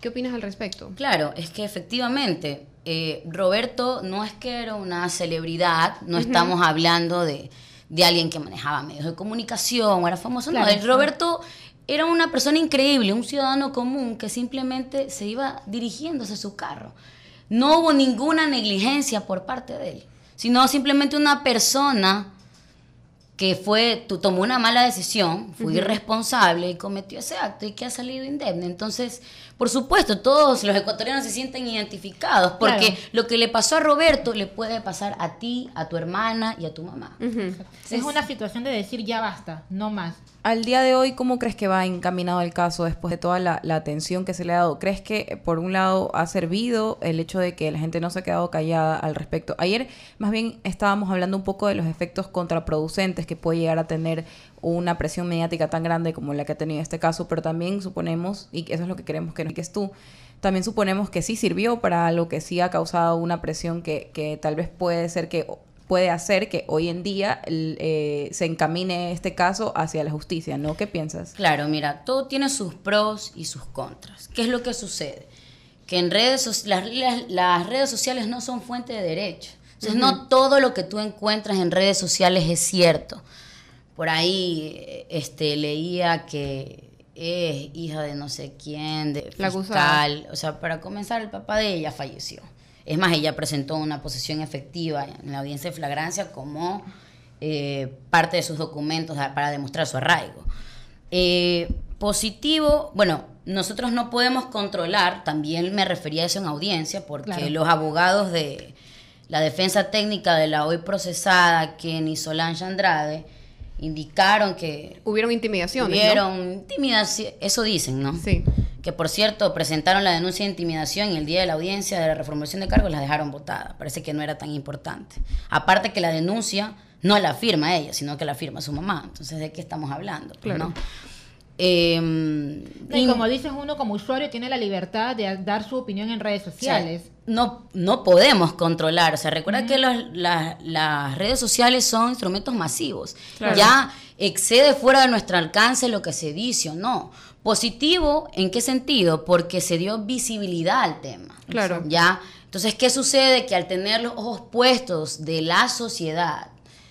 ¿Qué opinas al respecto? Claro, es que efectivamente, eh, Roberto no es que era una celebridad, no uh -huh. estamos hablando de, de, alguien que manejaba medios de comunicación, era famoso, claro, no, Roberto era una persona increíble, un ciudadano común que simplemente se iba dirigiéndose a su carro. No hubo ninguna negligencia por parte de él, sino simplemente una persona que fue, tomó una mala decisión, fue uh -huh. irresponsable y cometió ese acto y que ha salido indemne. Entonces, por supuesto, todos los ecuatorianos se sienten identificados porque claro. lo que le pasó a Roberto le puede pasar a ti, a tu hermana y a tu mamá. Uh -huh. es una situación de decir ya basta, no más. Al día de hoy, ¿cómo crees que va encaminado el caso después de toda la, la, atención que se le ha dado? ¿Crees que, por un lado, ha servido el hecho de que la gente no se ha quedado callada al respecto? Ayer, más bien, estábamos hablando un poco de los efectos contraproducentes que puede llegar a tener una presión mediática tan grande como la que ha tenido este caso, pero también suponemos, y eso es lo que queremos que es tú, también suponemos que sí sirvió para algo que sí ha causado una presión que, que tal vez puede ser que puede hacer que hoy en día eh, se encamine este caso hacia la justicia, ¿no? ¿Qué piensas? Claro, mira, todo tiene sus pros y sus contras. ¿Qué es lo que sucede? Que en redes las, las, las redes sociales no son fuente de derecho. Entonces, uh -huh. no todo lo que tú encuentras en redes sociales es cierto. Por ahí este, leía que es hija de no sé quién, de La fiscal. O sea, para comenzar, el papá de ella falleció. Es más, ella presentó una posición efectiva en la audiencia de flagrancia como eh, parte de sus documentos para demostrar su arraigo. Eh, positivo, bueno, nosotros no podemos controlar, también me refería a eso en audiencia, porque Claro. los abogados de la defensa técnica de la hoy procesada, Kenny Solange Andrade, indicaron que Hubieron intimidaciones. ¿no? hubieron intimidación, eso dicen, ¿no? Sí. Que por cierto, presentaron la denuncia de intimidación y el día de la audiencia de la reformulación de cargos las dejaron votadas. Parece que no era tan importante. Aparte que la denuncia no la firma ella, sino que la firma su mamá. Entonces, ¿de qué estamos hablando? Pues, Claro. ¿no? Eh, No, y como dices, uno como usuario tiene la libertad de dar su opinión en redes O sea, sociales. no, no podemos controlar. O sea, recuerda que los- la- las redes sociales son instrumentos masivos. Claro. Ya excede fuera de nuestro alcance lo que se dice o no. Positivo, ¿en qué sentido? Porque se dio visibilidad al tema. Claro. ¿Ya? Entonces, ¿qué sucede? Que al tener los ojos puestos de la sociedad,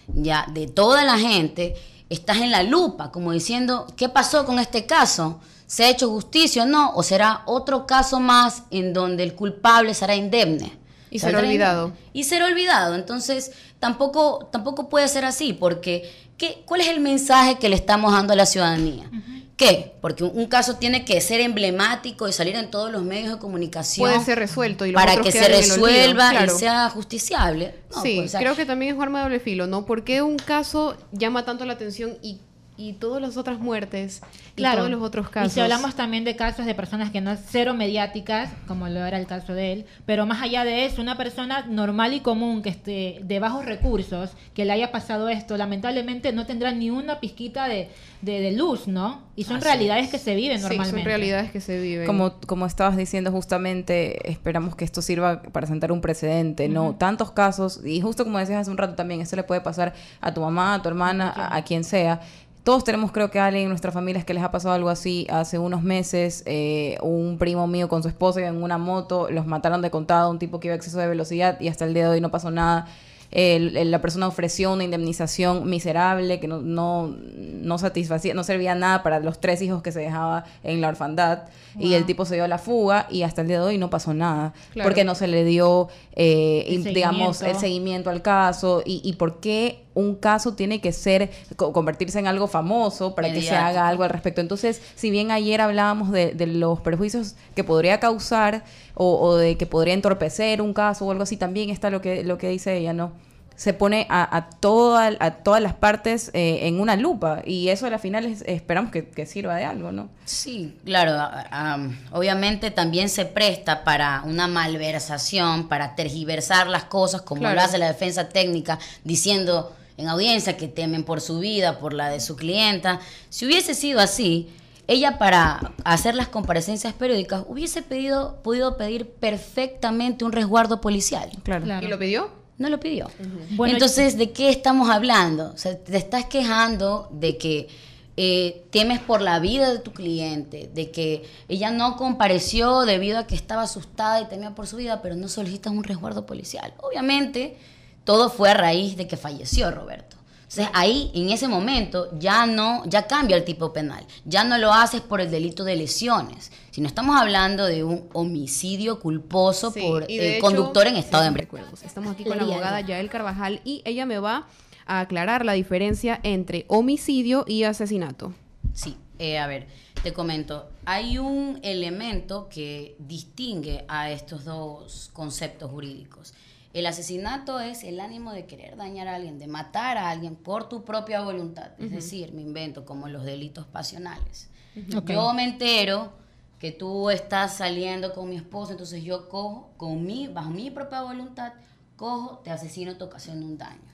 ya, de toda la gente, estás en la lupa, como diciendo, ¿qué pasó con este caso? ¿Se ha hecho justicia o no? ¿O será otro caso más en donde el culpable será indemne? Y será olvidado. Y será olvidado. Entonces, tampoco, tampoco puede ser así, porque ¿qué, ¿cuál es el mensaje que le estamos dando a la ciudadanía? ¿Qué? Porque un, un caso tiene que ser emblemático y salir en todos los medios de comunicación. Puede ser resuelto y los para que se olvido, resuelva claro. y sea justiciable. No, sí, pues, o sea, creo que también es un arma de doble filo, ¿no? ¿Por qué un caso llama tanto la atención y, y todas las otras muertes y Claro. todos los otros casos? Y si hablamos también de casos de personas que no cero mediáticas, como lo era el caso de él, pero más allá de eso, una persona normal y común que esté de bajos recursos, que le haya pasado esto, lamentablemente no tendrá ni una pizquita de, de, de luz, ¿no? Y son Así realidades es. que se viven Sí, normalmente. son realidades que se viven. Como, como estabas diciendo justamente, esperamos que esto sirva para sentar un precedente, ¿no? Tantos casos, y justo como decías hace un rato también, esto le puede pasar a tu mamá, a tu hermana, a, a quien sea. Todos tenemos, creo que a alguien en nuestras familias que les ha pasado algo así. Hace unos meses, eh, un primo mío con su esposa en una moto, los mataron de contado, un tipo que iba a exceso de velocidad y hasta el día de hoy no pasó nada. La persona ofreció una indemnización miserable que no, no, no satisfacía, no servía nada para los tres hijos que se dejaba en la orfandad. Y el tipo se dio a la fuga y hasta el día de hoy no pasó nada. Claro. Porque no se le dio, eh, El digamos, el seguimiento. seguimiento al caso. Y, y por qué un caso tiene que ser, co- convertirse en algo famoso para que se haga algo al respecto. Entonces, si bien ayer hablábamos de, de los perjuicios que podría causar o, o de que podría entorpecer un caso o algo así, también está lo que, lo que dice ella, ¿no? Se pone a, a, toda- a todas las partes eh, en una lupa y eso a la final es- esperamos que, que sirva de algo, ¿no? Sí, claro. obviamente también se presta para una malversación, para tergiversar las cosas, como Claro. lo hace la defensa técnica, diciendo en audiencia que temen por su vida, por la de su clienta. Si hubiese sido así, ella para hacer las comparecencias periódicas hubiese pedido, podido pedir perfectamente un resguardo policial. Claro. Claro. ¿Y lo pidió? No lo pidió. Bueno, Entonces, ¿de qué estamos hablando? O sea, te estás quejando de que eh, temes por la vida de tu cliente, de que ella no compareció debido a que estaba asustada y temía por su vida, pero no solicitas un resguardo policial. Obviamente, todo fue a raíz de que falleció Roberto. Entonces, ahí, en ese momento, ya no, ya cambia el tipo penal. Ya no lo haces por el delito de lesiones, sino estamos hablando de un homicidio culposo Sí, por el hecho- conductor en estado de embriaguez. Estamos aquí con la abogada Yael Carvajal y ella me va a aclarar la diferencia entre homicidio y asesinato. Sí, eh, a ver, te comento. Hay un elemento que distingue a estos dos conceptos jurídicos. El asesinato es el ánimo de querer dañar a alguien, de matar a alguien por tu propia voluntad. Es decir, me invento como los delitos pasionales. Yo me entero que tú estás saliendo con mi esposo, entonces yo cojo, con mi, bajo mi propia voluntad, cojo, te asesino, te ocasiono un daño.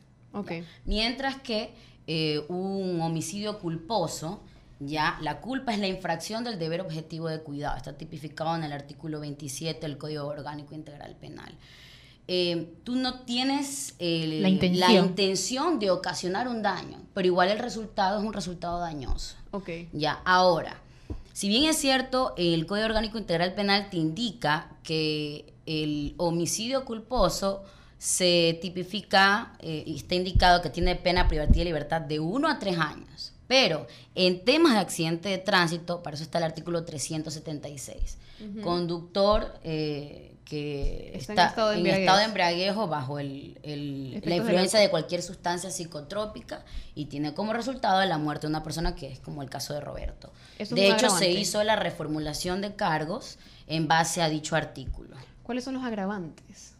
Mientras que eh, un homicidio culposo, ya la culpa es la infracción del deber objetivo de cuidado. Está tipificado en el artículo 27 del Código Orgánico Integral Penal. Eh, tú no tienes La intención. intención de ocasionar un daño, pero igual el resultado es un resultado dañoso. Ok. Ya, ahora, si bien es cierto, el Código Orgánico Integral Penal te indica que el homicidio culposo se tipifica eh, y está indicado que tiene pena privativa de libertad de 1 a 3 años. Pero en temas de accidente de tránsito, para eso está el artículo 376. Conductor eh, que Está está, en estado de en embriaguez. estado de embriaguez o bajo el- la influencia de cualquier sustancia psicotrópica y tiene como resultado la muerte de una persona que es como el caso de Roberto. Es de hecho, se hizo la reformulación de cargos en base a dicho artículo. ¿Cuáles son los agravantes?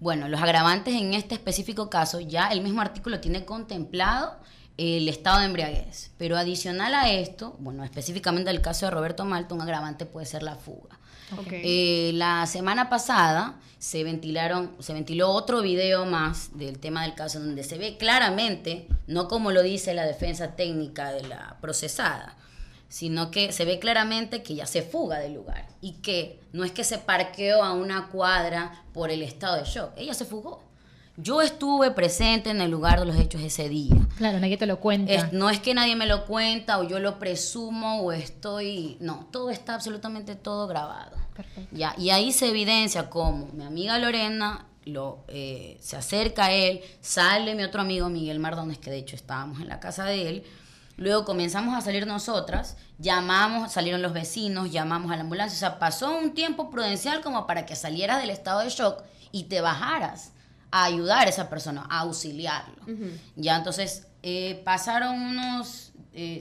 Bueno, los agravantes en este específico caso, ya el mismo artículo tiene contemplado el estado de embriaguez. Pero adicional a esto, bueno, específicamente el caso de Roberto Malta, un agravante puede ser la fuga. Eh, la semana pasada se ventilaron, se ventiló otro video más del tema del caso donde se ve claramente, no como lo dice la defensa técnica de la procesada, sino que se ve claramente que ya se fuga del lugar y que no es que se parqueó a una cuadra por el estado de shock, ella se fugó. Yo estuve presente en el lugar de los hechos ese día. Claro, nadie te lo cuenta. Es- no es que nadie me lo cuenta o yo lo presumo o estoy... No, todo está absolutamente todo grabado. Ya, y ahí se evidencia cómo mi amiga Lorena lo, eh, se acerca a él, sale mi otro amigo Miguel Mardones, que de hecho estábamos en la casa de él. Luego comenzamos a salir nosotras, llamamos, salieron los vecinos, llamamos a la ambulancia. O sea, pasó un tiempo prudencial como para que salieras del estado de shock y te bajaras a ayudar a esa persona, a auxiliarlo. Ya, entonces eh, pasaron unos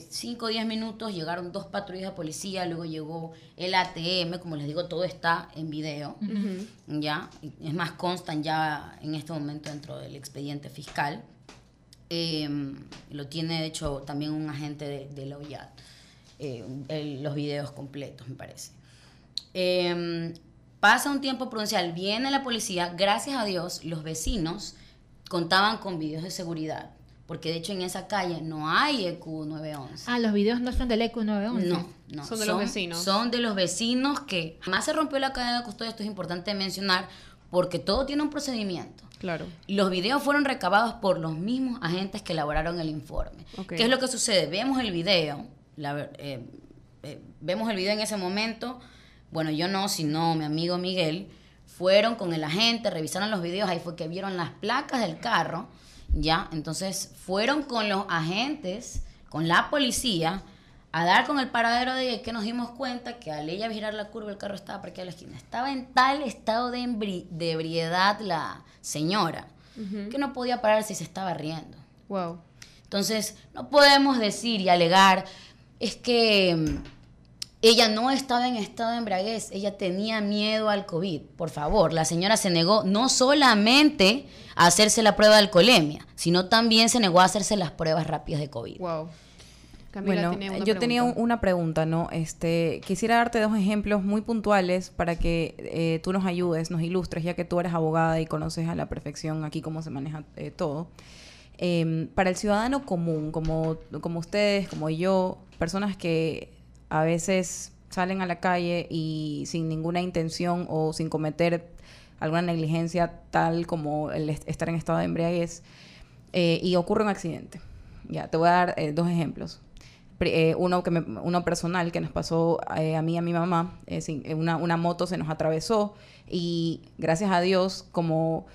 5 o 10 minutos, llegaron dos patrullas de policía, luego llegó el ATM, como les digo, todo está en video. Ya, es más, constan ya en este momento dentro del expediente fiscal. Eh, lo tiene, de hecho, también un agente de, de la OIAD. eh, el- los videos completos, me parece. Eh, pasa un tiempo prudencial, viene la policía, gracias a Dios, los vecinos contaban con videos de seguridad, porque de hecho en esa calle no hay EQ 911. Ah, los videos no son del EQ 911. No, no. Son de los vecinos. Son de los vecinos que más se rompió la cadena de custodia, esto es importante mencionar, porque todo tiene un procedimiento. Claro. Los videos fueron recabados por los mismos agentes que elaboraron el informe. Ok. ¿Qué es lo que sucede? Vemos el video, la ver- eh, eh, vemos el video en ese momento. Bueno, yo no, sino mi amigo Miguel. Fueron con el agente, revisaron los videos, ahí fue que vieron las placas del carro, ¿ya? Entonces fueron con los agentes, con la policía, a dar con el paradero de ella, que nos dimos cuenta que al ella girar la curva el carro estaba parqueado en la esquina. Estaba en tal estado de, embri- de ebriedad la señora que no podía parar si se estaba riendo. Wow. Entonces, no podemos decir y alegar, es que mm, ella no estaba en estado de embriaguez, ella tenía miedo al COVID. Por favor, la señora se negó no solamente a hacerse la prueba de alcoholemia, sino también se negó a hacerse las pruebas rápidas de COVID. Wow. Camila bueno, yo tenía un- pregunta. una pregunta, ¿no? Este, quisiera darte dos ejemplos muy puntuales para que eh, tú nos ayudes, nos ilustres, ya que tú eres abogada y conoces a la perfección aquí cómo se maneja eh, todo. Em, para el ciudadano común, como, como ustedes, como yo, personas que a veces salen a la calle y sin ninguna intención o sin cometer alguna negligencia tal como el est- estar en estado de embriaguez eh, y ocurre un accidente. Ya, te voy a dar eh, dos ejemplos. Eh, uno, que me- uno personal que nos pasó eh, a mí y a mi mamá. eh, sin- una, una moto se nos atravesó y gracias a Dios, como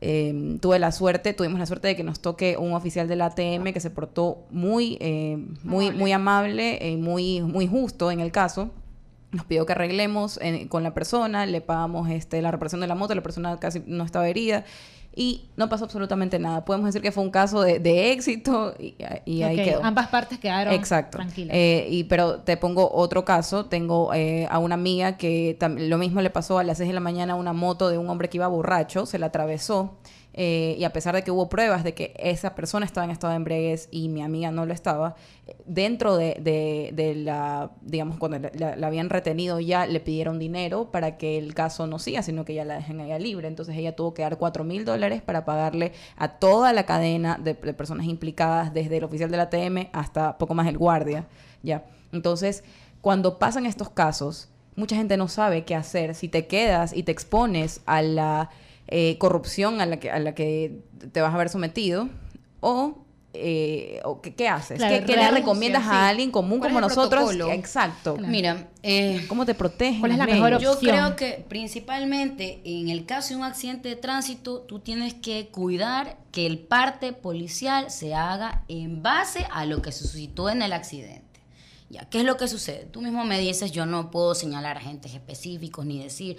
eh, tuve la suerte, tuvimos la suerte de que nos toque un oficial del ATM que se portó muy, eh, muy, muy amable y muy, muy justo en el caso. Nos pidió que arreglemos eh, con la persona, le pagamos este, la reparación de la moto, la persona casi no estaba herida y no pasó absolutamente nada. Podemos decir que fue un caso de, de éxito y, y ahí quedó. Ambas partes quedaron Exacto. tranquilas. Eh, y, pero te pongo otro caso. Tengo eh, a una amiga que lo mismo le pasó a las 6 de la mañana a una moto de un hombre que iba borracho, se la atravesó. Eh, y a pesar de que hubo pruebas de que esa persona estaba en estado de embriaguez y mi amiga no lo estaba, dentro de, de- la, digamos, cuando la, habían retenido ya, le pidieron dinero para que el caso no siga, sino que ya la dejen allá libre. Entonces ella tuvo que dar 4 mil dólares para pagarle a toda la cadena de, de personas implicadas, desde el oficial de la ATM hasta poco más el guardia. Ya. Entonces, cuando pasan estos casos, mucha gente no sabe qué hacer si te quedas y te expones a la eh, corrupción a la, que, a la que te vas a ver sometido o eh, o qué, qué haces? Claro, ¿Qué, qué le recomiendas sí. a alguien común ¿Cuál como nosotros? protocolo? Exacto. Mira, eh, ¿Cómo te protegen? ¿Cuál es la mejor leyes? Yo opción. creo que principalmente en el caso de un accidente de tránsito, tú tienes que cuidar que el parte policial se haga en base a lo que se suscitó en el accidente. ¿Qué es lo que sucede? Tú mismo me dices, yo no puedo señalar agentes específicos ni decir,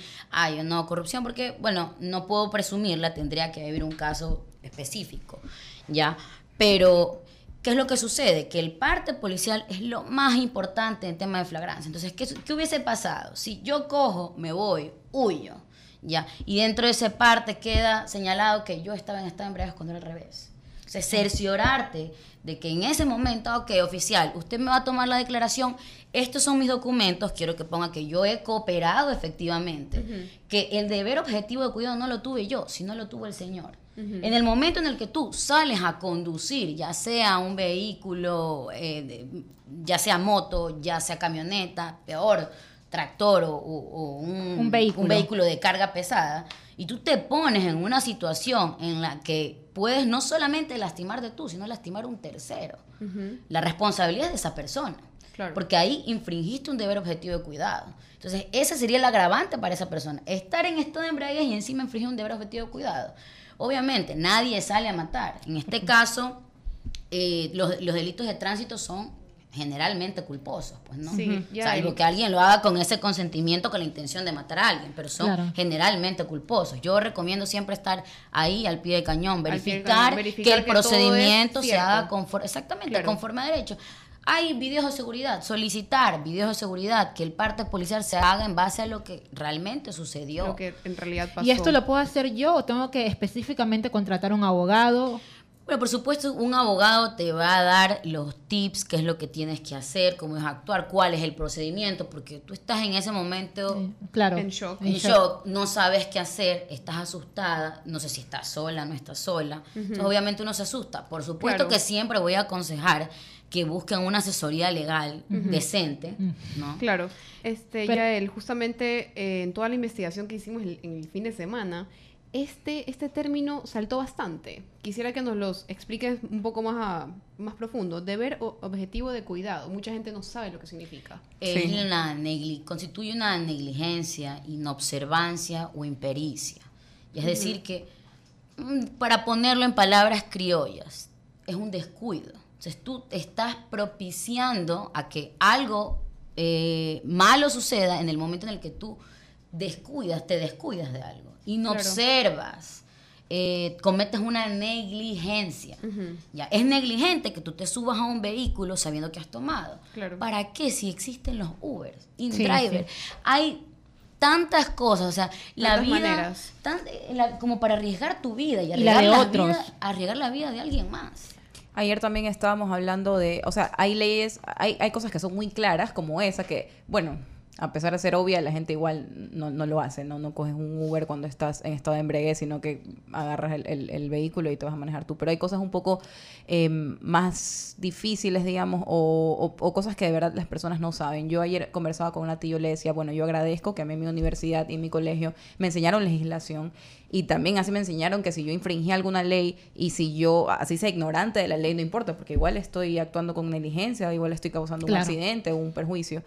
yo no, corrupción, porque, bueno, no puedo presumirla, tendría que haber un caso específico, ¿ya? Pero, ¿qué es lo que sucede? Que el parte policial es lo más importante en tema de flagrancia. Entonces, ¿qué, qué hubiese pasado? Si yo cojo, me voy, huyo, ¿ya? Y dentro de ese parte queda señalado que yo estaba en estado de embriaguez cuando era al revés. O sea, cerciorarte de que en ese momento, ok, oficial, usted me va a tomar la declaración, estos son mis documentos, quiero que ponga que yo he cooperado efectivamente, que el deber objetivo de cuidado no lo tuve yo, sino lo tuvo el Señor. En el momento en el que tú sales a conducir, ya sea un vehículo, eh, de- ya sea moto, ya sea camioneta, peor, tractor o, o- o un, Un vehículo. un vehículo de carga pesada, y tú te pones en una situación en la que puedes no solamente lastimarte tú, sino lastimar a un tercero. La responsabilidad es de esa persona. Claro. Porque ahí infringiste un deber objetivo de cuidado. Entonces, ese sería el agravante para esa persona. Estar en estado de embriaguez y encima infringir un deber objetivo de cuidado. Obviamente, nadie sale a matar. En este <laughs> caso, eh, los, los delitos de tránsito son generalmente culposos, pues, ¿no? Sí, ya Salvo que alguien lo haga con ese consentimiento, con la intención de matar a alguien, pero son Claro. generalmente culposos. Yo recomiendo siempre estar ahí al pie del cañón, Al pie del verificar, cañón, verificar que el que procedimiento se haga conforme, exactamente, Claro. conforme a derecho. Hay videos de seguridad, solicitar videos de seguridad, que el parte policial se haga en base a lo que realmente sucedió. Lo que en realidad pasó. ¿Y esto lo puedo hacer yo o tengo que específicamente contratar un abogado? Bueno, por supuesto, un abogado te va a dar los tips, qué es lo que tienes que hacer, cómo es actuar, cuál es el procedimiento, porque tú estás en ese momento Claro. En shock. en shock, no sabes qué hacer, estás asustada, no sé si estás sola, no estás sola. Entonces, obviamente uno se asusta. Por supuesto Claro. que siempre voy a aconsejar que busquen una asesoría legal decente, ¿no? Claro. Este, Pero- Yael, justamente eh, en toda la investigación que hicimos el- en el fin de semana, este, este término saltó bastante. Quisiera que nos los expliques un poco más, a- más profundo. Deber o- objetivo de cuidado. Mucha gente no sabe lo que significa. es una negli- constituye una negligencia, inobservancia o impericia. Y es decir que, mm, para ponerlo en palabras criollas, es un descuido. Entonces tú estás propiciando a que algo eh, malo suceda en el momento en el que tú descuidas, te descuidas de algo y no Claro. observas. eh, cometes una negligencia. ya Es negligente que tú te subas a un vehículo sabiendo que has tomado. Claro. ¿Para qué si existen los Ubers, Sí, InDriver? Hay tantas cosas, o sea, la Tantas vida maneras. tan- eh, la- como para arriesgar tu vida y Y la arriesgar, de la otros. vida- arriesgar la vida de alguien más. Ayer también estábamos hablando de, o sea, hay leyes, hay, hay cosas que son muy claras, como esa, que, bueno, a pesar de ser obvia, la gente igual no, no lo hace, ¿no? No coges un Uber cuando estás en estado de embriaguez, sino que agarras el, el- el vehículo y te vas a manejar tú. Pero hay cosas un poco eh, más difíciles, digamos, o, o- o cosas que de verdad las personas no saben. Yo ayer conversaba con una tía, yo le decía, bueno, yo agradezco que a mí en mi universidad y en mi colegio me enseñaron legislación y también así me enseñaron que si yo infringía alguna ley y si yo, así sea ignorante de la ley, no importa, porque igual estoy actuando con negligencia, igual estoy causando un accidente o un perjuicio.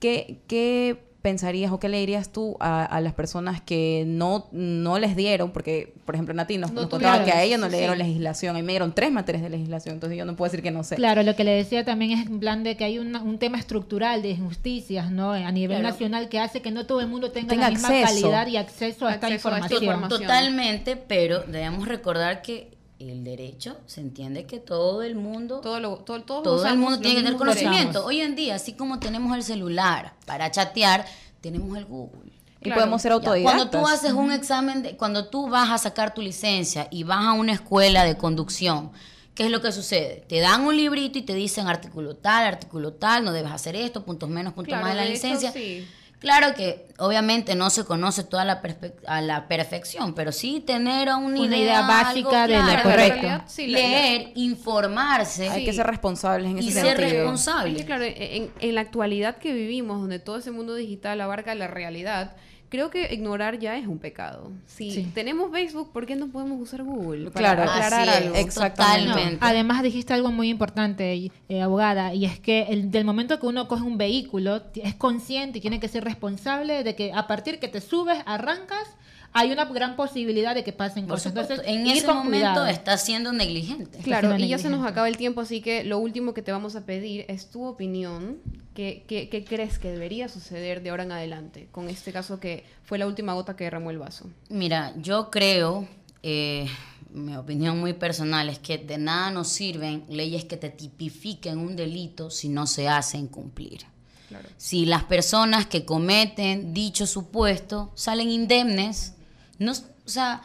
¿Qué, qué pensarías o qué le dirías tú a, a las personas que no, no les dieron? Porque, por ejemplo, Nati nos, No nos contaba que a ella no sí, le dieron sí. legislación. A mí me dieron tres materias de legislación, entonces yo no puedo decir que no sé. Claro, lo que le decía también es en plan de que hay una- un tema estructural de injusticias, ¿no? A nivel Claro. nacional que hace que no todo el mundo tenga, Tenga la misma acceso. calidad y acceso a esta Acceso a esta información. información. Totalmente, pero debemos recordar que el derecho se entiende que todo el mundo Todo lo, todo, todo el mundo tiene que tener conocimiento. Hoy en día, así como tenemos el celular para chatear, tenemos el Google. Y Claro. podemos ser autodidactas. Cuando tú haces un examen, de, cuando tú vas a sacar tu licencia y vas a una escuela de conducción, ¿qué es lo que sucede? Te dan un librito y te dicen artículo tal, artículo tal, no debes hacer esto, puntos menos, puntos Claro, más de la de hecho, licencia. sí. Claro que obviamente no se conoce toda la a la perfección, pero sí tener una, Una idea, idea básica de lo claro, correcto. En realidad, sí, la- la- leer, informarse Hay Sí. que ser responsables en ese y sentido. ser Es responsable. que, claro, en, en la actualidad que vivimos, donde todo ese mundo digital abarca la realidad, creo que ignorar ya es un pecado. Si Sí. tenemos Facebook, ¿por qué no podemos usar Google? Claro, aclarar así es, algo. exactamente. totalmente. No, además dijiste algo muy importante, eh, abogada, y es que el, del momento que uno coge un vehículo, es consciente y tiene que ser responsable de que a partir que te subes, arrancas, hay una gran posibilidad de que pasen Por cosas. supuesto, Entonces, en ese momento cuidado. está siendo negligente. Claro, siendo y ya se nos acaba el tiempo, así que lo último que te vamos a pedir es tu opinión. ¿Qué, qué, qué crees que debería suceder de ahora en adelante con este caso que fue la última gota que derramó el vaso? Mira, yo creo, eh, mi opinión muy personal es que de nada nos sirven leyes que te tipifiquen un delito si no se hacen cumplir. Claro. Si las personas que cometen dicho supuesto salen indemnes, no, o sea,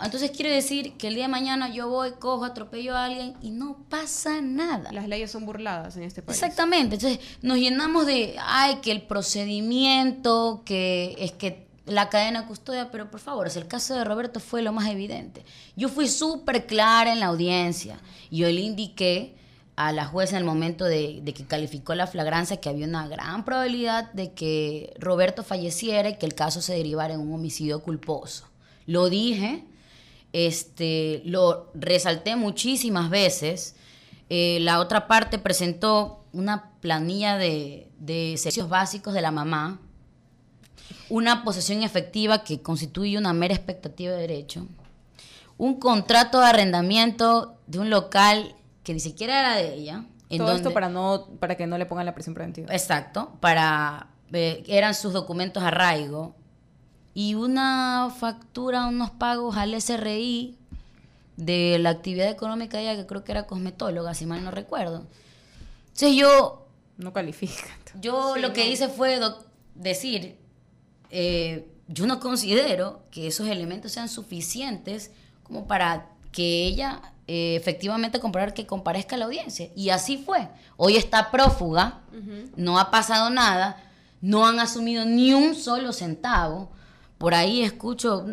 entonces quiere decir que el día de mañana yo voy, cojo, atropello a alguien y no pasa nada. Las leyes son burladas en este país. Exactamente, entonces nos llenamos de, ay, que el procedimiento, que es que la cadena de custodia, pero por favor, el caso de Roberto fue lo más evidente. Yo fui súper clara en la audiencia yo le indiqué a la jueza en el momento de, de que calificó la flagrancia que había una gran probabilidad de que Roberto falleciera y que el caso se derivara en un homicidio culposo. Lo dije, este, lo resalté muchísimas veces. Eh, la otra parte presentó una planilla de, de servicios básicos de la mamá, una posesión efectiva que constituye una mera expectativa de derecho, un contrato de arrendamiento de un local que ni siquiera era de ella. en Todo esto para no para que no le pongan la prisión preventiva. Exacto, para eh, eran sus documentos arraigo y una factura, unos pagos al SRI de la actividad económica de ella que creo que era cosmetóloga, si mal no recuerdo. Entonces yo No califica. yo Sí, lo que no. hice fue decir, eh, yo no considero que esos elementos sean suficientes como para que ella eh, efectivamente comprobar que comparezca a la audiencia. Y así fue. Hoy está prófuga, no ha pasado nada, no han asumido ni un solo centavo. Por ahí escucho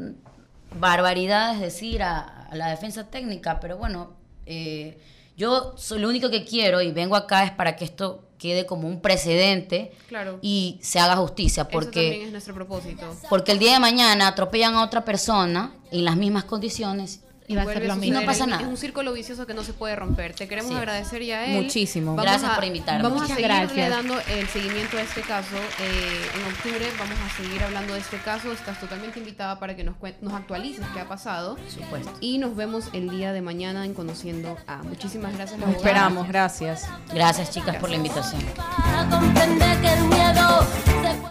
barbaridades decir a, a la defensa técnica, pero bueno, eh, yo soy, lo único que quiero y vengo acá es para que esto quede como un precedente Claro. y se haga justicia, Eso también porque, es nuestro propósito. porque el día de mañana atropellan a otra persona en las mismas condiciones Y va a ser lo mismo. Y no pasa Es- nada. Es un círculo vicioso que no se puede romper. Te queremos Sí. agradecer ya a él. Muchísimo. Vamos Gracias a- por invitarme. Vamos a seguirle gracias. dando el seguimiento a este caso. Eh, en octubre vamos a seguir hablando de este caso. Estás totalmente invitada para que nos, nos actualices qué ha pasado. por supuesto. Y nos vemos el día de mañana en Conociendo a. Muchísimas gracias. Nos esperamos, gracias. Gracias chicas por la invitación.